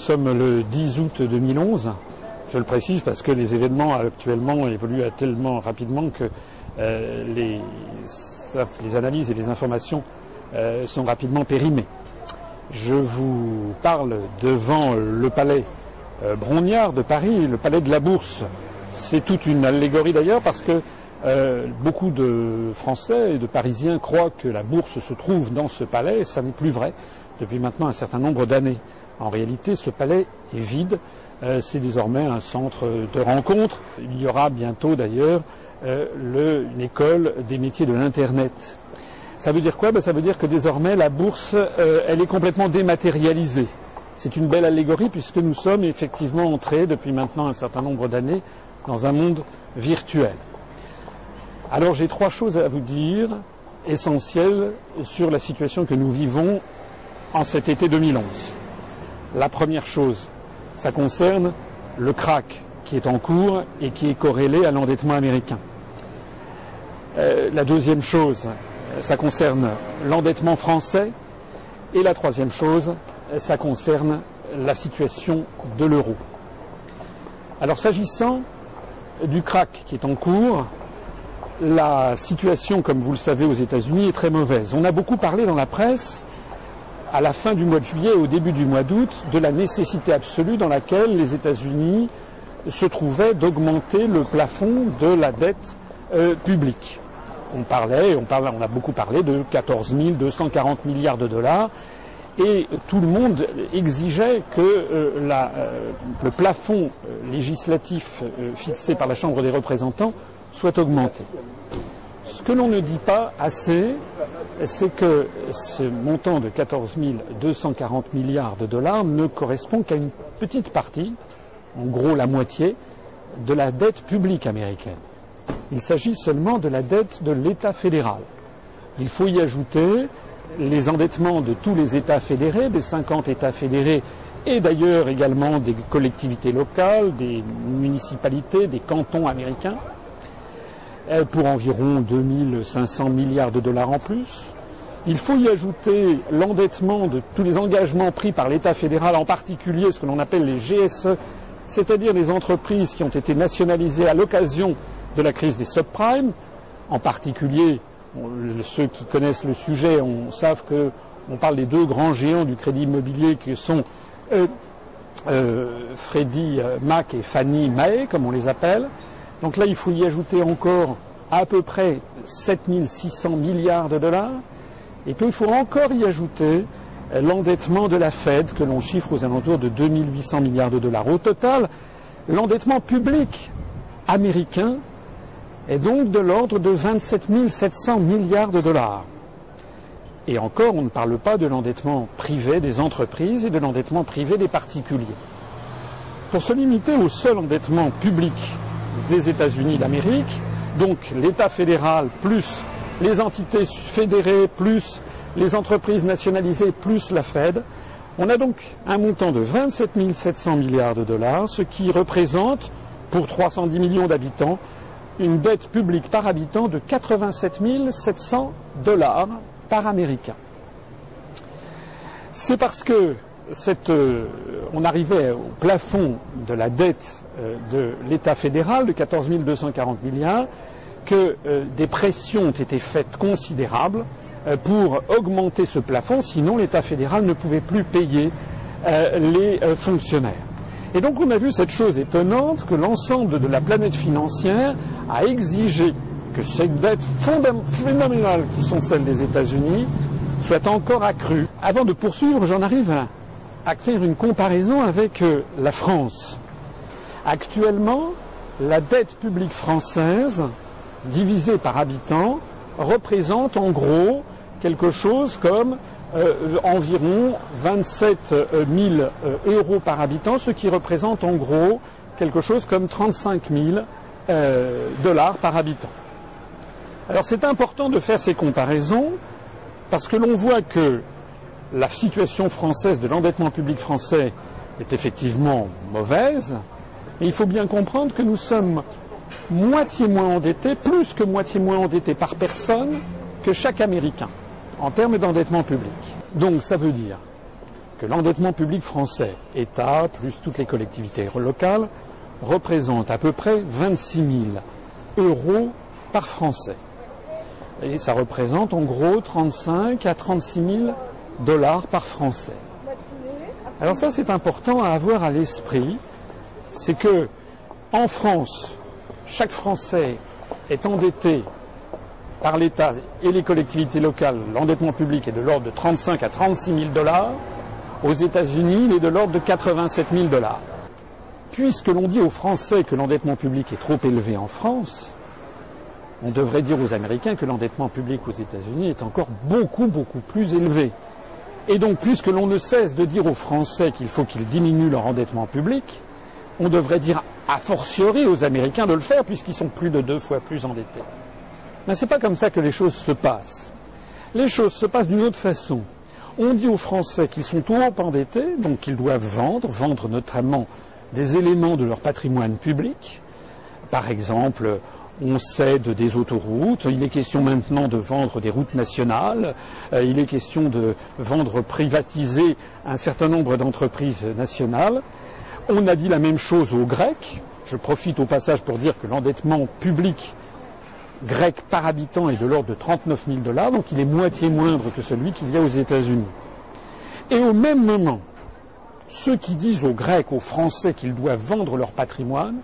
Nous sommes le 10 août 2011. Je le précise parce que les événements actuellement évoluent tellement rapidement que euh, les, analyses et les informations euh, sont rapidement périmées. Je vous parle devant le palais euh, de Paris, le palais de la Bourse. C'est toute une allégorie d'ailleurs parce que euh, beaucoup de Français et de Parisiens croient que la bourse se trouve dans ce palais, et ça n'est plus vrai depuis maintenant un certain nombre d'années. En réalité, ce palais est vide. Euh, c'est désormais un centre de rencontre. Il y aura bientôt d'ailleurs euh, une école des métiers de l'Internet. Ça veut dire quoi? Ben, Ça veut dire que désormais la bourse, euh, elle est complètement dématérialisée. C'est une belle allégorie puisque nous sommes effectivement entrés depuis maintenant un certain nombre d'années dans un monde virtuel. Alors j'ai trois choses à vous dire essentielles sur la situation que nous vivons en cet été 2011. La première chose, ça concerne le crack qui est en cours et qui est corrélé à l'endettement américain. Euh, la deuxième chose, ça concerne l'endettement français. Et la troisième chose, ça concerne la situation de l'euro. Alors s'agissant du crack qui est en cours, la situation, comme vous le savez, aux États-Unis est très mauvaise. On a beaucoup parlé dans la presse à la fin du mois de juillet et au début du mois d'août de la nécessité absolue dans laquelle les États-Unis se trouvaient d'augmenter le plafond de la dette euh, publique. On parlait, on, a beaucoup parlé de 14 240 milliards de dollars et tout le monde exigeait que euh, euh, le plafond législatif fixé par la Chambre des représentants soit augmenté. Ce que l'on ne dit pas assez, c'est que ce montant de 14 240 milliards de dollars ne correspond qu'à une petite partie, en gros la moitié, de la dette publique américaine. Il s'agit seulement de la dette de l'État fédéral. Il faut y ajouter les endettements de tous les États fédérés, des 50 États fédérés, et d'ailleurs également des collectivités locales, des municipalités, des cantons américains, pour environ 2500 milliards de dollars en plus. Il faut y ajouter l'endettement de tous les engagements pris par l'État fédéral, en particulier ce que l'on appelle les GSE, c'est-à-dire les entreprises qui ont été nationalisées à l'occasion de la crise des subprimes. En particulier, ceux qui connaissent le sujet on, savent qu'on parle des deux grands géants du crédit immobilier qui sont euh, euh, Freddie Mac et Fannie Mae, comme on les appelle. Donc là, il faut y ajouter encore à peu près 7600 milliards de dollars. Et puis il faut encore y ajouter euh, l'endettement de la Fed, que l'on chiffre aux alentours de 2800 milliards de dollars. Au total, l'endettement public américain est donc de l'ordre de 27 700 milliards de dollars. Et encore, on ne parle pas de l'endettement privé des entreprises et de l'endettement privé des particuliers. Pour se limiter au seul endettement public des États-Unis d'Amérique, donc l'État fédéral plus les entités fédérées plus les entreprises nationalisées plus la Fed, on a donc un montant de 27 700 milliards de dollars, ce qui représente, pour 310 millions d'habitants, une dette publique par habitant de 87 700 dollars par Américain. C'est parce que euh, on arrivait au plafond de la dette euh, de l'État fédéral de 14 240 milliards que euh, des pressions ont été faites considérables pour augmenter ce plafond, sinon l'État fédéral ne pouvait plus payer les fonctionnaires. Et donc on a vu cette chose étonnante que l'ensemble de la planète financière a exigé que cette dette phénoménale qui sont celles des États-Unis soit encore accrue. Avant de poursuivre, j'en arrive à à faire une comparaison avec euh, la France. Actuellement, la dette publique française, divisée par habitant, représente en gros quelque chose comme euh, environ 27 000 euh, euros par habitant, ce qui représente en gros quelque chose comme 35 000 dollars par habitant. Alors c'est important de faire ces comparaisons parce que l'on voit que la situation française de l'endettement public français est effectivement mauvaise, mais il faut bien comprendre que nous sommes moitié moins endettés, plus que moitié moins endettés par personne que chaque Américain en termes d'endettement public. Donc ça veut dire que l'endettement public français, État plus toutes les collectivités locales, représente à peu près 26 000 euros par Français. Et ça représente en gros 35 à 36 000 dollars par Français. Alors ça, c'est important à avoir à l'esprit, c'est que en France, chaque Français est endetté par l'État et les collectivités locales, l'endettement public est de l'ordre de 35 à 36 000 dollars. Aux États-Unis, il est de l'ordre de 87 000 dollars. Puisque l'on dit aux Français que l'endettement public est trop élevé en France, on devrait dire aux Américains que l'endettement public aux États-Unis est encore beaucoup, beaucoup plus élevé. Et donc, puisque l'on ne cesse de dire aux Français qu'il faut qu'ils diminuent leur endettement public, on devrait dire a fortiori aux Américains de le faire, puisqu'ils sont plus de deux fois plus endettés. Mais ce n'est pas comme ça que les choses se passent. Les choses se passent d'une autre façon. On dit aux Français qu'ils sont trop endettés, donc qu'ils doivent vendre, vendre notamment des éléments de leur patrimoine public. Par exemple, on cède des autoroutes, il est question maintenant de vendre des routes nationales, euh, il est question de vendre, privatiser un certain nombre d'entreprises nationales. On a dit la même chose aux Grecs. Je profite au passage pour dire que l'endettement public grec par habitant est de l'ordre de 39 000 dollars, donc il est moitié moindre que celui qu'il y a aux États-Unis. Et au même moment, ceux qui disent aux Grecs, aux Français qu'ils doivent vendre leur patrimoine,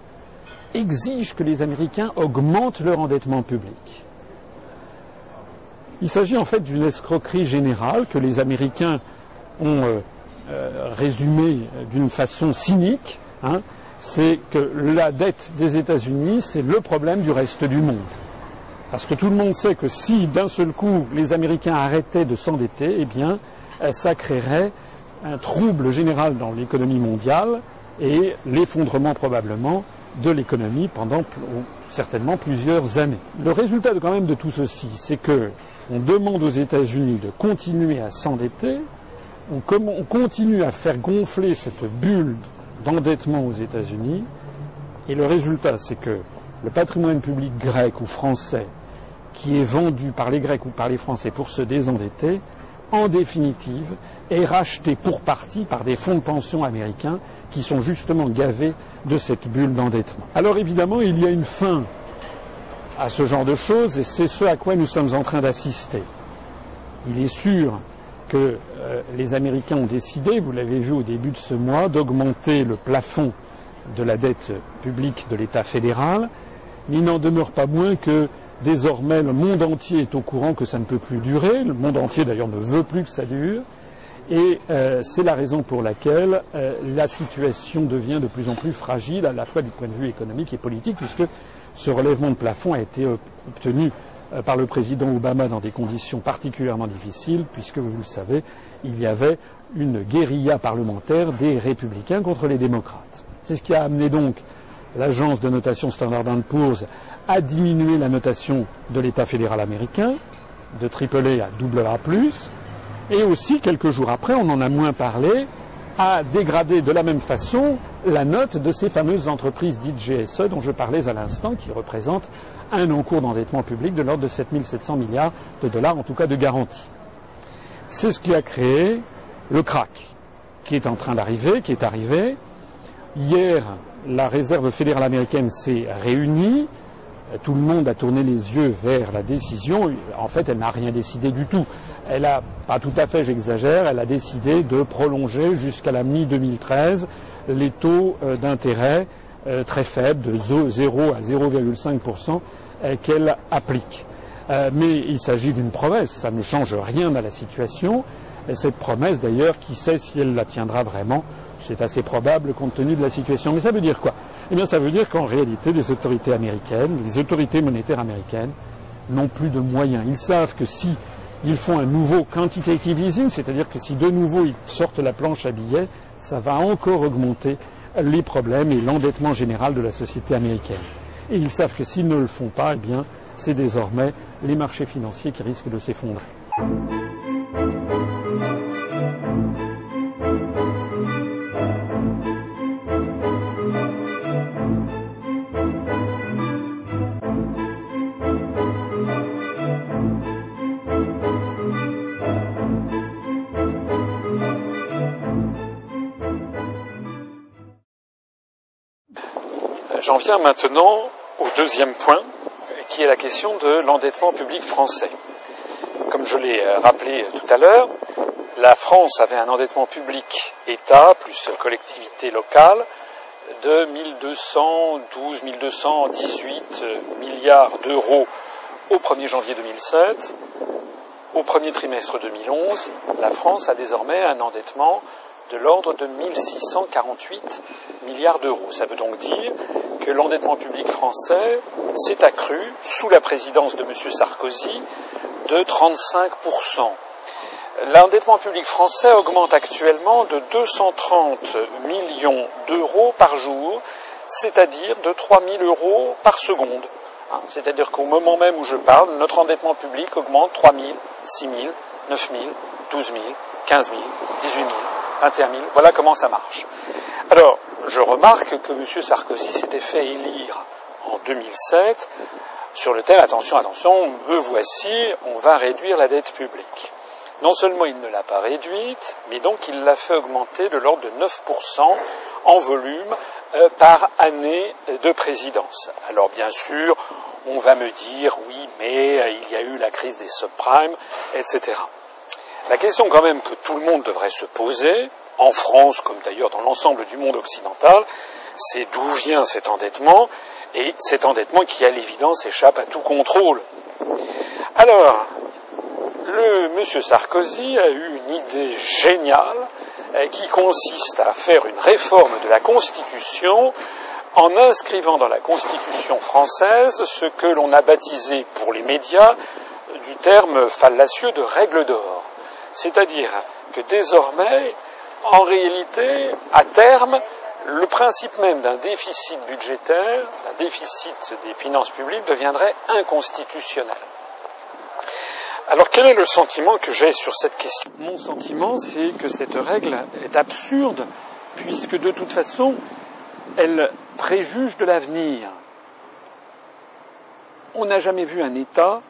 exigent que les Américains augmentent leur endettement public. Il s'agit en fait d'une escroquerie générale que les Américains ont euh, euh, résumée d'une façon cynique. Hein. c'est que la dette des États-Unis, c'est le problème du reste du monde. Parce que tout le monde sait que si d'un seul coup les Américains arrêtaient de s'endetter, eh bien, euh, ça créerait un trouble général dans l'économie mondiale et l'effondrement probablement de l'économie pendant certainement plusieurs années. Le résultat quand même de tout ceci, c'est que on demande aux États-Unis de continuer à s'endetter, on, on, continue à faire gonfler cette bulle d'endettement aux États-Unis, et le résultat, c'est que le patrimoine public grec ou français qui est vendu par les Grecs ou par les Français pour se désendetter, en définitive, est racheté pour partie par des fonds de pension américains qui sont justement gavés de cette bulle d'endettement. Alors évidemment, il y a une fin à ce genre de choses et c'est ce à quoi nous sommes en train d'assister. Il est sûr que euh, les Américains ont décidé, vous l'avez vu au début de ce mois, d'augmenter le plafond de la dette publique de l'État fédéral, mais il n'en demeure pas moins que désormais le monde entier est au courant que ça ne peut plus durer, le monde entier d'ailleurs ne veut plus que ça dure, et euh, c'est la raison pour laquelle euh, la situation devient de plus en plus fragile, à la fois du point de vue économique et politique, puisque ce relèvement de plafond a été obtenu euh, par le président Obama dans des conditions particulièrement difficiles, puisque, vous le savez, il y avait une guérilla parlementaire des républicains contre les démocrates. C'est ce qui a amené donc l'agence de notation Standard Poor's à diminuer la notation de l'État fédéral américain de AAA à AA+, et aussi, quelques jours après, on en a moins parlé, a dégradé de la même façon la note de ces fameuses entreprises dites GSE dont je parlais à l'instant, qui représentent un encours d'endettement public de l'ordre de 7700 milliards de dollars, en tout cas de garantie. C'est ce qui a créé le crack, qui est en train d'arriver, qui est arrivé. Hier, la réserve fédérale américaine s'est réunie. Tout le monde a tourné les yeux vers la décision. En fait, elle n'a rien décidé du tout elle a, pas tout à fait, j'exagère, elle a décidé de prolonger jusqu'à la mi-2013 les taux euh, d'intérêt euh, très faibles de 0 à 0,5% euh, qu'elle applique. mais il s'agit d'une promesse, ça ne change rien à la situation. Et cette promesse, d'ailleurs, qui sait si elle la tiendra vraiment C'est assez probable compte tenu de la situation. Mais ça veut dire quoi? Eh bien, ça veut dire qu'en réalité, les autorités américaines, les autorités monétaires américaines, n'ont plus de moyens. Ils savent que si ils font un nouveau quantitative easing, c'est-à-dire que si de nouveau ils sortent la planche à billets, ça va encore augmenter les problèmes et l'endettement général de la société américaine. Et ils savent que s'ils ne le font pas, eh bien, c'est désormais les marchés financiers qui risquent de s'effondrer. J'en viens maintenant au deuxième point, qui est la question de l'endettement public français. Comme je l'ai euh, rappelé tout à l'heure, la France avait un endettement public État plus collectivité locale de 1212, 1218 milliards d'euros au 1er janvier 2007. Au premier trimestre 2011, la France a désormais un endettement de l'ordre de 1648 milliards d'euros. Ça veut donc dire que l'endettement public français s'est accru sous la présidence de M. Sarkozy de 35% L'endettement public français augmente actuellement de 230 millions d'euros par jour, c'est-à-dire de 3 000 euros par seconde. Hein, c'est-à-dire qu'au moment même où je parle, notre endettement public augmente 3 000, 6 000, 9 000, 12 000, 15 000, 18 000, 21 000. Voilà comment ça marche. Alors, je remarque que M. Sarkozy s'était fait élire en 2007 sur le thème attention, attention, me voici, on va réduire la dette publique. Non seulement il ne l'a pas réduite, mais donc il l'a fait augmenter de l'ordre de 9% en volume euh, par année de présidence. Alors bien sûr, on va me dire oui, mais euh, il y a eu la crise des subprimes, etc. La question quand même que tout le monde devrait se poser, en France comme d'ailleurs dans l'ensemble du monde occidental, c'est d'où vient cet endettement, et cet endettement qui à l'évidence échappe à tout contrôle. Alors, le monsieur Sarkozy a eu une idée géniale euh, qui consiste à faire une réforme de la Constitution en inscrivant dans la Constitution française ce que l'on a baptisé pour les médias du terme fallacieux de règle d'or. C'est-à-dire que désormais, en réalité, à terme, le principe même d'un déficit budgétaire, d'un déficit des finances publiques deviendrait inconstitutionnel. Alors quel est le sentiment que j'ai sur cette question? Mon sentiment, c'est que cette règle est absurde, puisque de toute façon, elle préjuge de l'avenir. On n'a jamais vu un État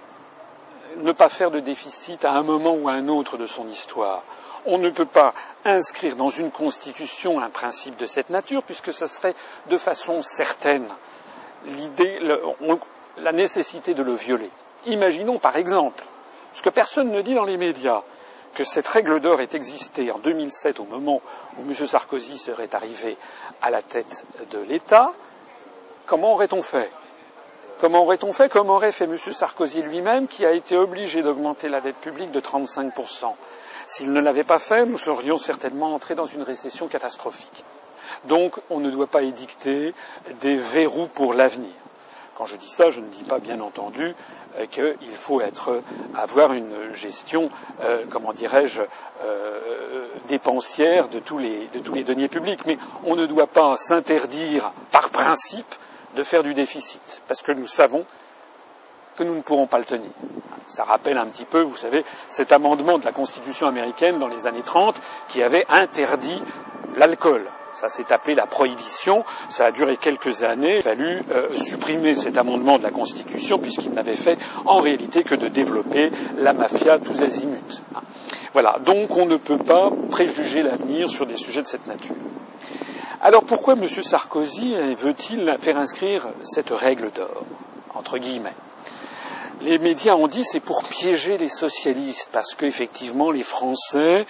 ne pas faire de déficit à un moment ou à un autre de son histoire. On ne peut pas inscrire dans une constitution un principe de cette nature, puisque ce serait de façon certaine l'idée, la nécessité de le violer. Imaginons par exemple ce que personne ne dit dans les médias, que cette règle d'or ait existé en 2007 au moment où M. Sarkozy serait arrivé à la tête de l'État, comment aurait-on fait? Comment aurait-on fait? Comme aurait fait M. Sarkozy lui-même, qui a été obligé d'augmenter la dette publique de 35%. S'il ne l'avait pas fait, nous serions certainement entrés dans une récession catastrophique. Donc, on ne doit pas édicter des verrous pour l'avenir. Quand je dis ça, je ne dis pas, bien entendu, euh, qu'il faut avoir une gestion, euh, comment dirais-je, euh, dépensière de tous les deniers publics. Mais on ne doit pas s'interdire, par principe, de faire du déficit, parce que nous savons que nous ne pourrons pas le tenir. Ça rappelle un petit peu, vous savez, cet amendement de la Constitution américaine dans les années 30 qui avait interdit l'alcool. Ça s'est appelé la prohibition. Ça a duré quelques années. Il a fallu euh, supprimer cet amendement de la Constitution puisqu'il n'avait fait en réalité que de développer la mafia tous azimuts. Voilà. Donc on ne peut pas préjuger l'avenir sur des sujets de cette nature. Alors pourquoi M. Sarkozy veut-il faire inscrire cette règle d'or entre guillemets? Les médias ont dit c'est pour piéger les socialistes parce qu'effectivement les Français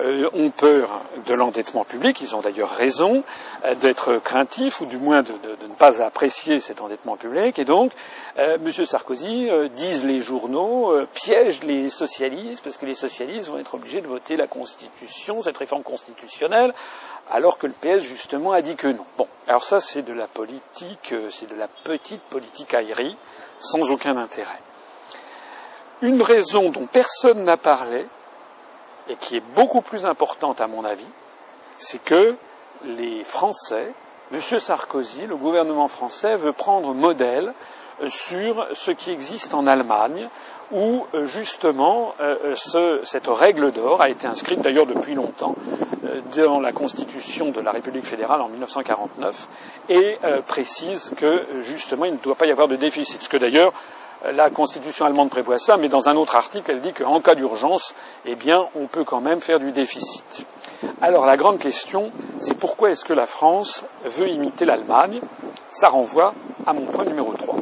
euh, ont peur de l'endettement public, ils ont d'ailleurs raison euh, d'être craintifs ou du moins de, ne pas apprécier cet endettement public et donc euh, M. Sarkozy, disent les journaux, piège les socialistes parce que les socialistes vont être obligés de voter la Constitution, cette réforme constitutionnelle, alors que le PS justement a dit que non. Bon, alors ça c'est de la politique, c'est de la petite politique aérie sans aucun intérêt. Une raison dont personne n'a parlé, et qui est beaucoup plus importante à mon avis, c'est que les Français, M. Sarkozy, le gouvernement français veut prendre modèle sur ce qui existe en Allemagne, où justement euh, cette règle d'or a été inscrite d'ailleurs depuis longtemps euh, dans la Constitution de la République fédérale en 1949 et euh, précise que justement il ne doit pas y avoir de déficit, ce que d'ailleurs la Constitution allemande prévoit ça, mais dans un autre article, elle dit qu'en cas d'urgence, eh bien, on peut quand même faire du déficit. Alors la grande question, c'est pourquoi est-ce que la France veut imiter l'Allemagne? Ça renvoie à mon point numéro 3.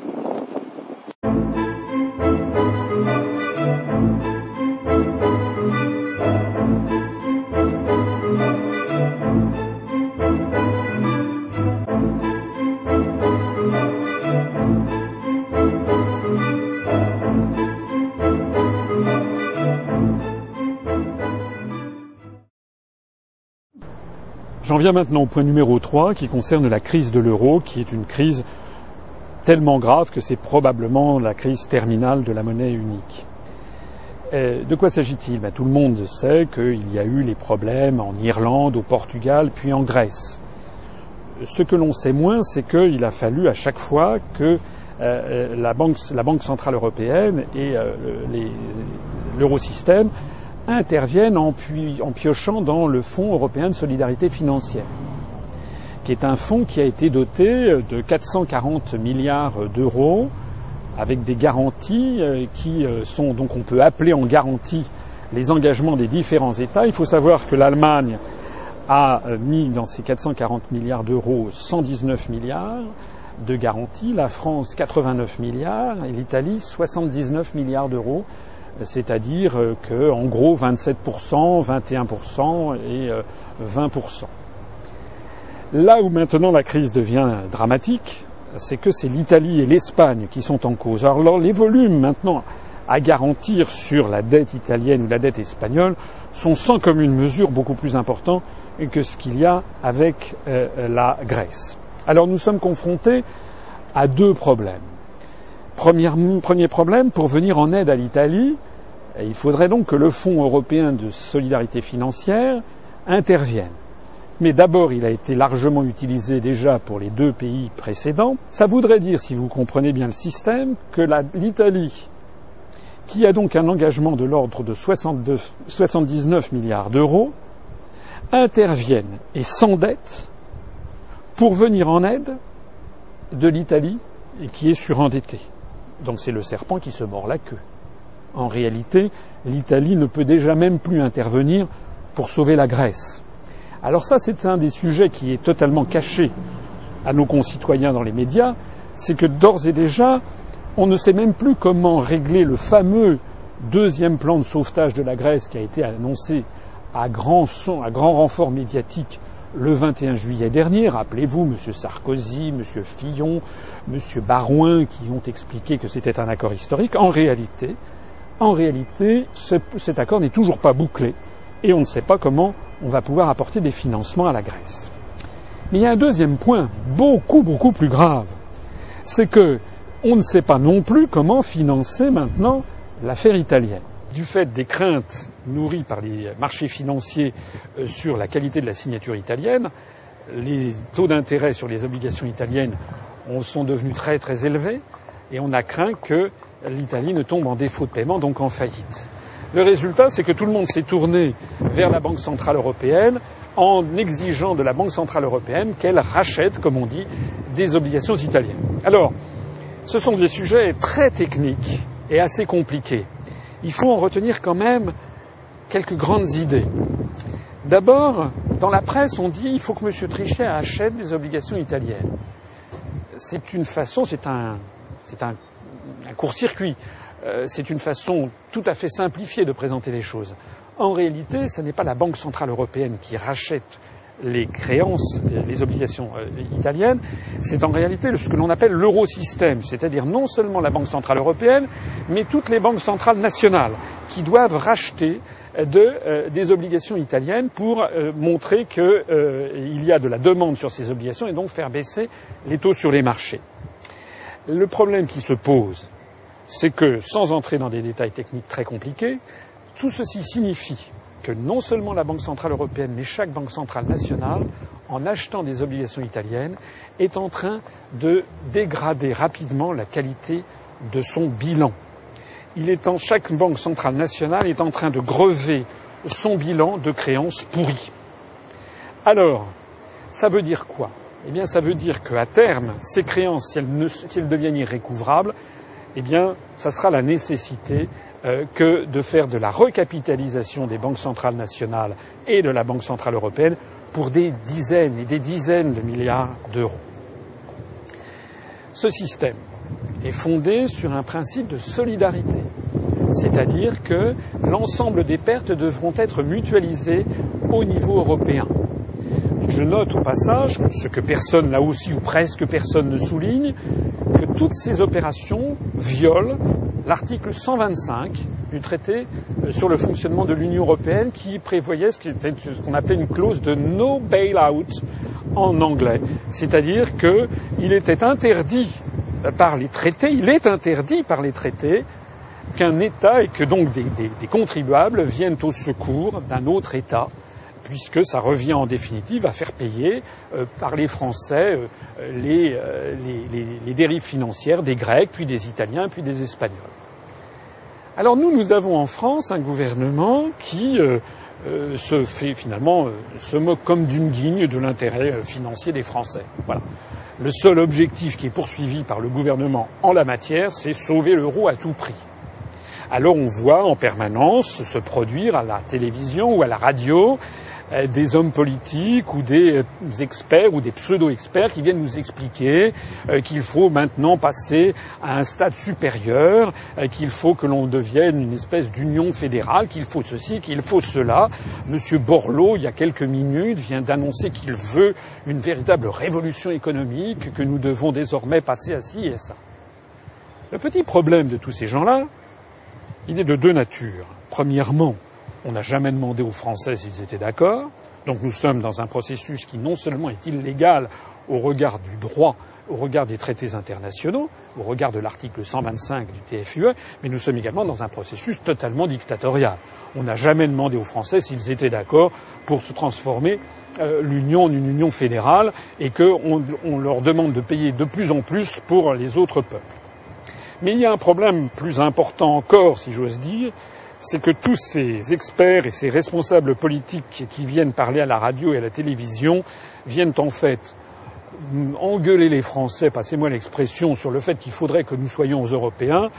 J'en viens maintenant au point numéro 3 qui concerne la crise de l'euro, qui est une crise tellement grave que c'est probablement la crise terminale de la monnaie unique. de quoi s'agit-il? Ben, Tout le monde sait qu'il y a eu les problèmes en Irlande, au Portugal, puis en Grèce. Ce que l'on sait moins, c'est qu'il a fallu à chaque fois que euh, la, banque, la, Banque, centrale européenne et euh, l'eurosystème interviennent en, piochant dans le Fonds européen de solidarité financière, qui est un fonds qui a été doté de 440 milliards d'euros avec des garanties euh, qui euh, sont donc on peut appeler en garantie les engagements des différents États. Il faut savoir que l'Allemagne a euh, mis dans ces 440 milliards d'euros 119 milliards de garanties, la France 89 milliards et l'Italie 79 milliards d'euros c'est-à-dire euh, que en gros 27%, 21% et 20%. Euh, Là où maintenant la crise devient dramatique, c'est que c'est l'Italie et l'Espagne qui sont en cause. Alors les volumes maintenant à garantir sur la dette italienne ou la dette espagnole sont sans commune mesure beaucoup plus importants que ce qu'il y a avec euh, la Grèce. Alors nous sommes confrontés à deux problèmes. Premier, problème, pour venir en aide à l'Italie, il faudrait donc que le Fonds européen de solidarité financière intervienne. Mais d'abord, il a été largement utilisé déjà pour les deux pays précédents. Ça voudrait dire, si vous comprenez bien le système, que l'Italie, qui a donc un engagement de l'ordre de 79 milliards d'euros, intervienne et s'endette pour venir en aide de l'Italie qui est surendettée. Donc c'est le serpent qui se mord la queue. En réalité, l'Italie ne peut déjà même plus intervenir pour sauver la Grèce. Alors ça, c'est un des sujets qui est totalement caché à nos concitoyens dans les médias, c'est que d'ores et déjà, on ne sait même plus comment régler le fameux deuxième plan de sauvetage de la Grèce qui a été annoncé à grand son, à grand renfort médiatique le 21 juillet dernier, rappelez-vous, M. Sarkozy, M. Fillon, M. Barouin, qui ont expliqué que c'était un accord historique, en réalité, en réalité, cet accord n'est toujours pas bouclé et on ne sait pas comment on va pouvoir apporter des financements à la Grèce. Mais il y a un deuxième point, beaucoup, beaucoup plus grave. C'est que on ne sait pas non plus comment financer maintenant l'affaire italienne du fait des craintes nourries par les marchés financiers euh, sur la qualité de la signature italienne, les taux d'intérêt sur les obligations italiennes sont devenus très très élevés et on a craint que l'Italie ne tombe en défaut de paiement, donc en faillite. Le résultat, c'est que tout le monde s'est tourné vers la Banque centrale européenne en exigeant de la Banque centrale européenne qu'elle rachète, comme on dit, des obligations italiennes. Alors, ce sont des sujets très techniques et assez compliqués il faut en retenir quand même quelques grandes idées. D'abord, dans la presse, on dit qu'il faut que M. Trichet achète des obligations italiennes. C'est une façon, c'est un, c'est un, court-circuit. Euh, c'est une façon tout à fait simplifiée de présenter les choses. En réalité, ce n'est pas la Banque centrale européenne qui rachète les créances, les obligations euh, italiennes, c'est en réalité ce que l'on appelle l'eurosystème, c'est-à-dire non seulement la Banque centrale européenne, mais toutes les banques centrales nationales qui doivent racheter euh, euh, des obligations italiennes pour montrer qu'il y a de la demande sur ces obligations et donc faire baisser les taux sur les marchés. Le problème qui se pose, c'est que, sans entrer dans des détails techniques très compliqués, tout ceci signifie que non seulement la Banque centrale européenne, mais chaque banque centrale nationale, en achetant des obligations italiennes, est en train de dégrader rapidement la qualité de son bilan. Il est en, chaque banque centrale nationale est en train de grever son bilan de créances pourries. Alors, ça veut dire quoi? Eh bien, ça veut dire qu'à terme, ces créances, si elles, elles deviennent irrécouvrables, eh bien, ça sera la nécessité que de faire de la recapitalisation des banques centrales nationales et de la Banque centrale européenne pour des dizaines et des dizaines de milliards d'euros. Ce système est fondé sur un principe de solidarité, c'est-à-dire que l'ensemble des pertes devront être mutualisées au niveau européen. Je note au passage, ce que personne là aussi ou presque personne ne souligne, que toutes ces opérations violent l'article 125 du traité euh, sur le fonctionnement de l'Union européenne qui prévoyait ce qu'on appelait une clause de no bail-out en anglais. C'est-à-dire qu'il était interdit par les traités, il est interdit par les traités qu'un État et que donc des contribuables viennent au secours d'un autre État puisque ça revient en définitive à faire payer euh, par les Français euh, euh, les, dérives financières des Grecs, puis des Italiens, puis des Espagnols. Alors nous, nous avons en France un gouvernement qui se fait finalement se moque comme d'une guigne de l'intérêt financier des Français. Voilà. Le seul objectif qui est poursuivi par le gouvernement en la matière, c'est sauver l'euro à tout prix alors on voit en permanence se produire à la télévision ou à la radio des hommes politiques ou des euh, experts ou des pseudo-experts qui viennent nous expliquer euh, qu'il faut maintenant passer à un stade supérieur, qu'il faut que l'on devienne une espèce d'union fédérale, qu'il faut ceci, qu'il faut cela. Monsieur Borloo, il y a quelques minutes, vient d'annoncer qu'il veut une véritable révolution économique, que nous devons désormais passer à ci et à ça. Le petit problème de tous ces gens-là, il est de deux natures. Premièrement, on n'a jamais demandé aux Français s'ils étaient d'accord. Donc nous sommes dans un processus qui non seulement est illégal au regard du droit, au regard des traités internationaux, au regard de l'article 125 du TFUE, mais nous sommes également dans un processus totalement dictatorial. On n'a jamais demandé aux Français s'ils étaient d'accord pour se transformer euh, l'Union en une Union fédérale et qu'on on leur demande de payer de plus en plus pour les autres peuples. Mais il y a un problème plus important encore, si j'ose dire, c'est que tous ces experts et ces responsables politiques qui viennent parler à la radio et à la télévision viennent en fait engueuler les Français, passez-moi l'expression, sur le fait qu'il faudrait que nous soyons européens,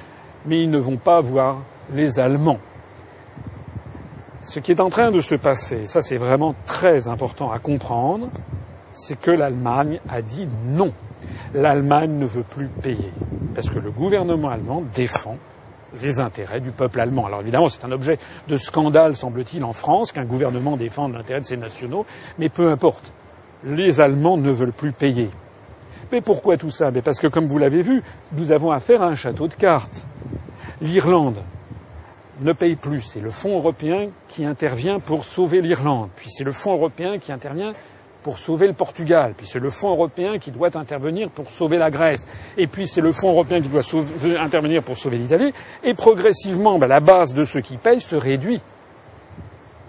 mais ils ne vont pas voir les Allemands. Ce qui est en train de se passer, ça c'est vraiment très important à comprendre, c'est que l'Allemagne a dit non l'Allemagne ne veut plus payer. Parce que le gouvernement allemand défend les intérêts du peuple allemand. Alors évidemment, c'est un objet de scandale, semble-t-il, en France, qu'un gouvernement défende l'intérêt de ses nationaux, mais peu importe. Les Allemands ne veulent plus payer. Mais pourquoi tout ça? Parce que, comme vous l'avez vu, nous avons affaire à un château de cartes. L'Irlande ne paye plus. C'est le Fonds européen qui intervient pour sauver l'Irlande. Puis c'est le Fonds européen qui intervient pour sauver le Portugal, puis c'est le Fonds européen qui doit intervenir pour sauver la Grèce, et puis c'est le Fonds européen qui doit intervenir pour sauver l'Italie, et progressivement, ben, la base de ceux qui payent se réduit.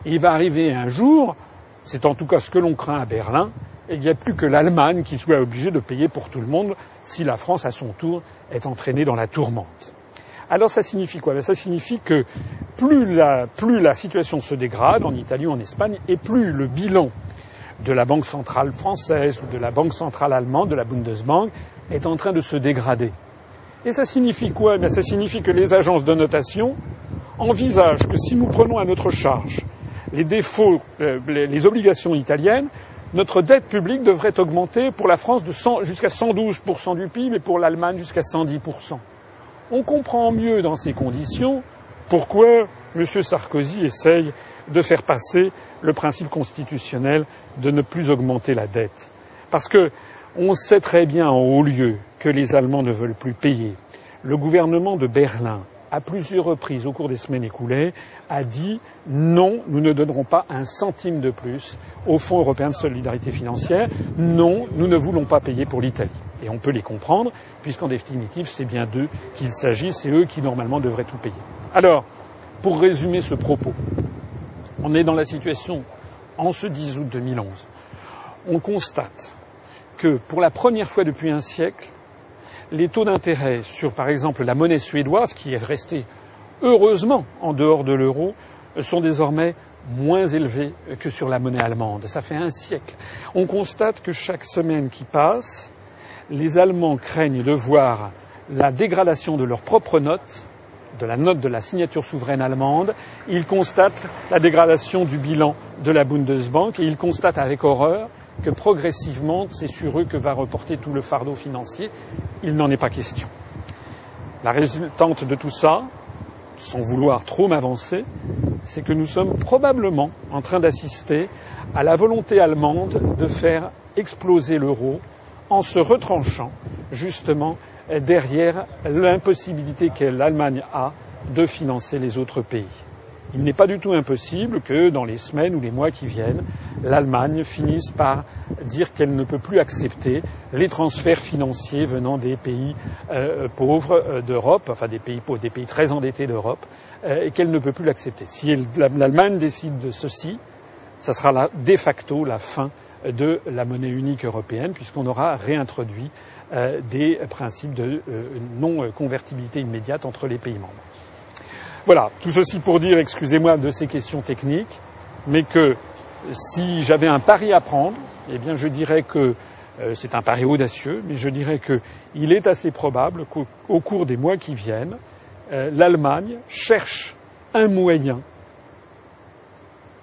Il va arriver un jour, c'est en tout cas ce que l'on craint à Berlin, il n'y a plus que l'Allemagne qui soit obligée de payer pour tout le monde si la France, à son tour, est entraînée dans la tourmente. Alors ça signifie quoi? Ben, Ça signifie que plus la, plus la situation se dégrade en Italie ou en Espagne, et plus le bilan de la Banque centrale française ou de la Banque centrale allemande, de la Bundesbank, est en train de se dégrader. Et ça signifie quoi? Eh Ça signifie que les agences de notation envisagent que si nous prenons à notre charge les défauts, euh, les, obligations italiennes, notre dette publique devrait augmenter pour la France jusqu'à 112% du PIB et pour l'Allemagne jusqu'à 110%. On comprend mieux dans ces conditions pourquoi M. Sarkozy essaye de faire passer le principe constitutionnel de ne plus augmenter la dette. Parce que on sait très bien en haut lieu que les Allemands ne veulent plus payer. Le gouvernement de Berlin, à plusieurs reprises au cours des semaines écoulées, a dit non, nous ne donnerons pas un centime de plus au Fonds européen de solidarité financière. Non, nous ne voulons pas payer pour l'Italie. Et on peut les comprendre, puisqu'en définitive, c'est bien d'eux qu'il s'agit, c'est eux qui normalement devraient tout payer. Alors, pour résumer ce propos, on est dans la situation en ce 10 août 2011. On constate que pour la première fois depuis un siècle, les taux d'intérêt sur, par exemple, la monnaie suédoise, qui est restée heureusement en dehors de l'euro, sont désormais moins élevés que sur la monnaie allemande. Ça fait un siècle. On constate que chaque semaine qui passe, les Allemands craignent de voir la dégradation de leurs propres notes de la note de la signature souveraine allemande, il constate la dégradation du bilan de la Bundesbank et il constate avec horreur que progressivement, c'est sur eux que va reporter tout le fardeau financier il n'en est pas question. La résultante de tout ça, sans vouloir trop m'avancer, c'est que nous sommes probablement en train d'assister à la volonté allemande de faire exploser l'euro en se retranchant justement derrière l'impossibilité que l'Allemagne a de financer les autres pays. Il n'est pas du tout impossible que dans les semaines ou les mois qui viennent, l'Allemagne finisse par dire qu'elle ne peut plus accepter les transferts financiers venant des pays euh, pauvres euh, d'Europe, enfin des pays pauvres, des pays très endettés d'Europe, euh, et qu'elle ne peut plus l'accepter. Si l'Allemagne décide de ceci, ça sera de facto la fin de la monnaie unique européenne, puisqu'on aura réintroduit des principes de non-convertibilité immédiate entre les pays membres. Voilà, tout ceci pour dire, excusez-moi de ces questions techniques, mais que si j'avais un pari à prendre, eh bien je dirais que euh, c'est un pari audacieux, mais je dirais qu'il est assez probable qu'au cours des mois qui viennent, euh, l'Allemagne cherche un moyen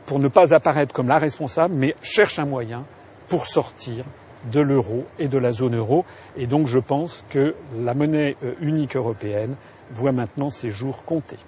pour ne pas apparaître comme la responsable, mais cherche un moyen pour sortir de l'euro et de la zone euro. Et donc je pense que la monnaie euh, unique européenne voit maintenant ses jours comptés.